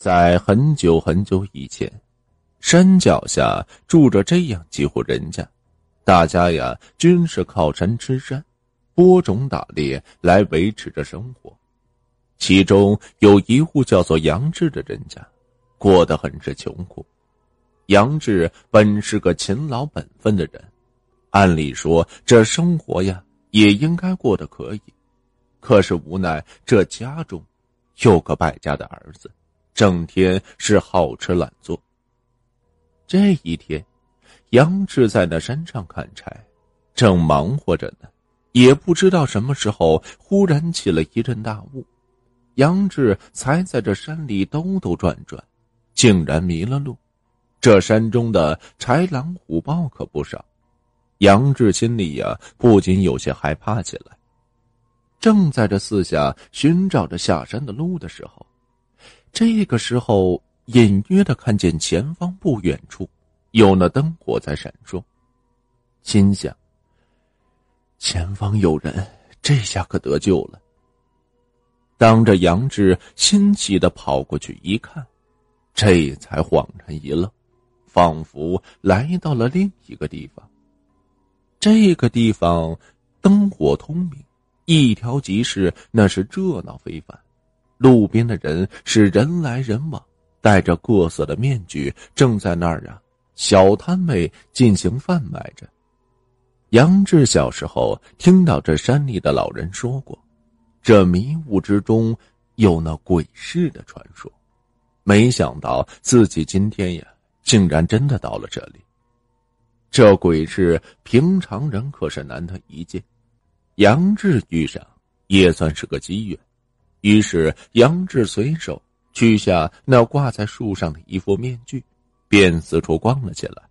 在很久很久以前，山脚下住着这样几户人家，大家呀均是靠山吃山，播种打猎来维持着生活。其中有一户叫做杨志的人家，过得很是穷苦。杨志本是个勤劳本分的人，按理说这生活呀也应该过得可以，可是无奈这家中有个败家的儿子。整天是好吃懒做。这一天，杨志在那山上砍柴，正忙活着呢，也不知道什么时候忽然起了一阵大雾，杨志才在这山里兜兜转转，竟然迷了路。这山中的豺狼虎豹可不少，杨志心里呀不禁有些害怕起来。正在这四下寻找着下山的路的时候。这个时候，隐约的看见前方不远处有那灯火在闪烁，心想：前方有人，这下可得救了。当着杨志欣喜的跑过去一看，这才恍然一愣，仿佛来到了另一个地方。这个地方灯火通明，一条集市那是热闹非凡。路边的人是人来人往，戴着各色的面具，正在那儿啊，小摊位进行贩卖着。杨志小时候听到这山里的老人说过，这迷雾之中有那鬼市的传说，没想到自己今天呀，竟然真的到了这里。这鬼市平常人可是难得一见，杨志遇上也算是个机缘。于是，杨志随手取下那挂在树上的一副面具，便四处逛了起来。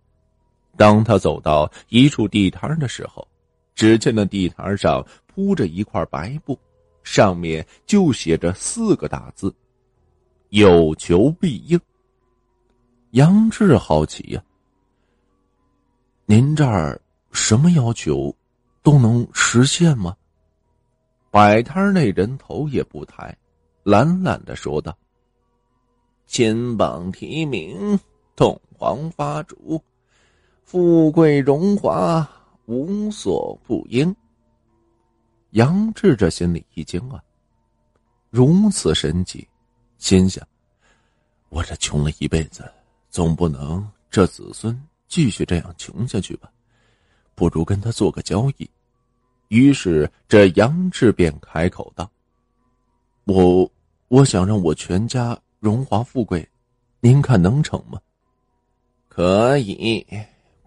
当他走到一处地摊的时候，只见那地摊上铺着一块白布，上面就写着四个大字：“有求必应。”杨志好奇呀：“您这儿什么要求都能实现吗？”摆摊那人头也不抬，懒懒的说道：“金榜题名，洞房发烛，富贵荣华无所不应。”杨志这心里一惊啊，如此神奇，心想：“我这穷了一辈子，总不能这子孙继续这样穷下去吧？不如跟他做个交易。”于是，这杨志便开口道：“我，我想让我全家荣华富贵，您看能成吗？”“可以，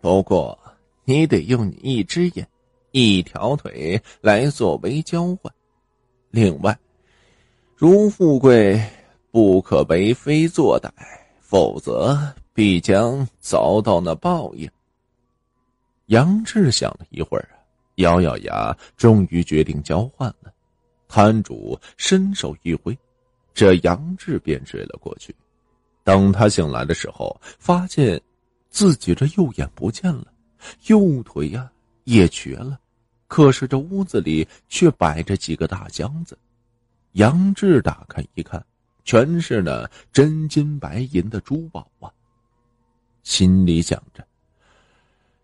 不过你得用你一只眼、一条腿来作为交换。另外，如富贵不可为非作歹，否则必将遭到那报应。”杨志想了一会儿。咬咬牙，终于决定交换了。摊主伸手一挥，这杨志便睡了过去。等他醒来的时候，发现自己这右眼不见了，右腿呀也瘸了。可是这屋子里却摆着几个大箱子。杨志打开一看，全是那真金白银的珠宝啊！心里想着，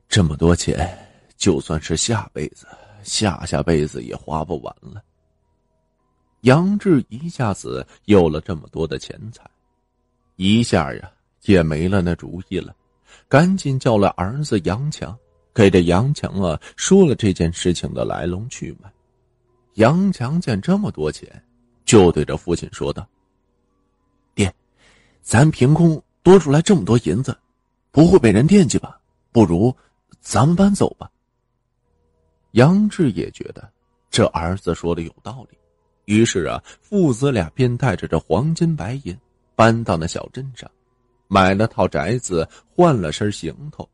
这么多钱。就算是下辈子、下下辈子也花不完了。杨志一下子有了这么多的钱财，一下呀也没了那主意了，赶紧叫了儿子杨强，给这杨强啊说了这件事情的来龙去脉。杨强见这么多钱，就对着父亲说道：“爹，咱凭空多出来这么多银子，不会被人惦记吧？不如咱们搬走吧。”杨志也觉得这儿子说的有道理，于是啊，父子俩便带着这黄金白银搬到那小镇上，买了套宅子，换了身行头，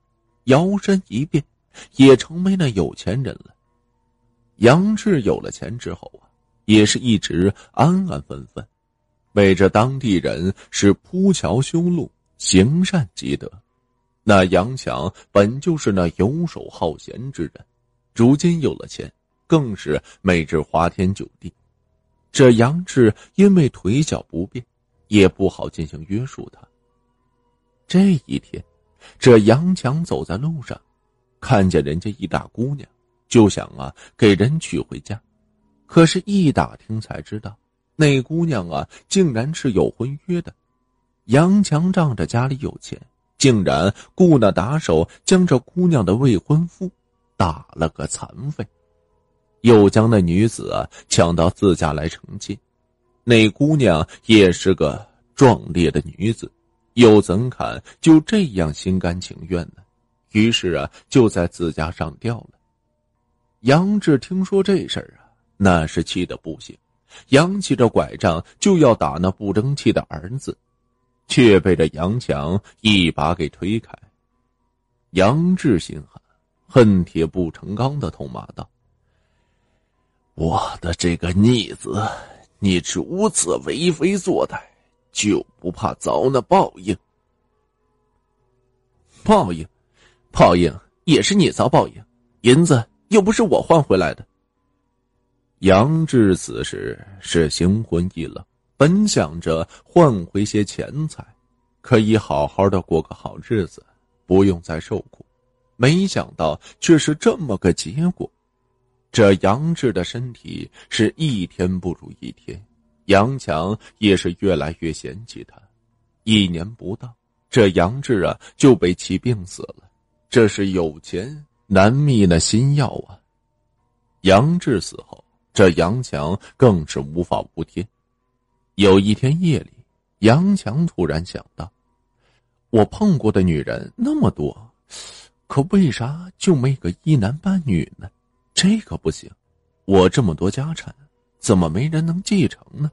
摇身一变，也成为那有钱人了。杨志有了钱之后啊，也是一直安安分分，为这当地人是铺桥修路，行善积德。那杨强本就是那游手好闲之人。如今有了钱，更是每日花天酒地。这杨志因为腿脚不便，也不好进行约束他。这一天，这杨强走在路上，看见人家一大姑娘，就想啊给人娶回家。可是，一打听才知道，那姑娘啊竟然是有婚约的。杨强仗着家里有钱，竟然雇那打手将这姑娘的未婚夫打了个残废，又将那女子啊抢到自家来成亲。那姑娘也是个壮烈的女子，又怎敢就这样心甘情愿呢？于是啊，就在自家上吊了。杨志听说这事儿啊，那是气得不行，扬起着拐杖就要打那不争气的儿子。却被这杨强一把给推开。杨志心寒，恨铁不成钢的痛骂道：“我的这个逆子，你如此为非作歹，就不怕遭那报应？报应，报应也是你遭报应，银子又不是我换回来的。”杨志此时是心灰意冷。本想着换回些钱财，可以好好的过个好日子，不用再受苦，没想到却是这么个结果。这杨志的身体是一天不如一天，杨强也是越来越嫌弃他。一年不到，这杨志啊就被气病死了。这是有钱难觅那心药啊！杨志死后，这杨强更是无法无天。有一天夜里，杨强突然想到：我碰过的女人那么多，可为啥就没个一男半女呢？这可不行！我这么多家产，怎么没人能继承呢？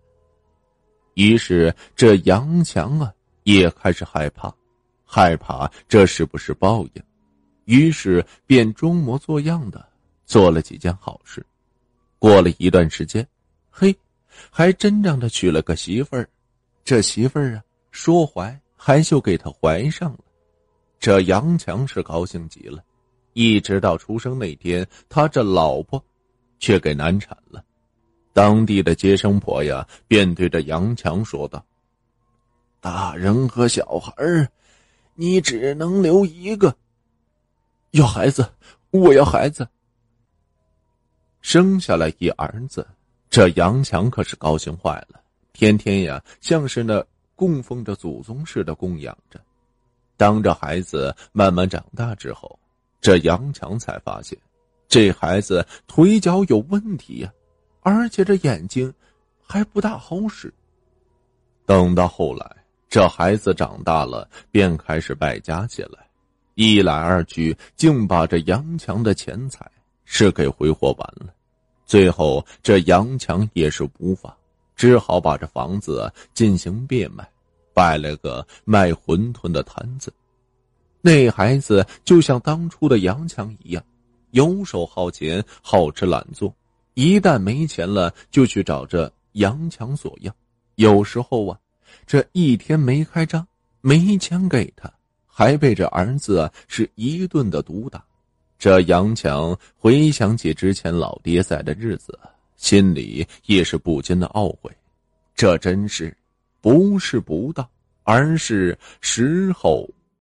于是，这杨强啊也开始害怕，害怕这是不是报应？于是便装模作样的做了几件好事。过了一段时间，嘿。还真让他娶了个媳妇儿，这媳妇儿啊，说怀还就给他怀上了。这杨强是高兴极了，一直到出生那天，他这老婆却给难产了。当地的接生婆呀，便对着杨强说道：“大人和小孩，你只能留一个。要孩子，我要孩子。生下来一儿子。”这杨强可是高兴坏了，天天呀像是那供奉着祖宗似的供养着。当这孩子慢慢长大之后，这杨强才发现，这孩子腿脚有问题呀，而且这眼睛还不大好使。等到后来，这孩子长大了，便开始败家起来，一来二去，竟把这杨强的钱财是给挥霍完了。最后，这杨强也是无法，只好把这房子进行变卖，摆了个卖馄饨的摊子。那孩子就像当初的杨强一样，游手好闲，好吃懒做。一旦没钱了，就去找这杨强索要。有时候啊，这一天没开张，没钱给他，还被这儿子是一顿的毒打。这杨强回想起之前老爹在的日子，心里也是不禁的懊悔。这真是不是不到，而是时候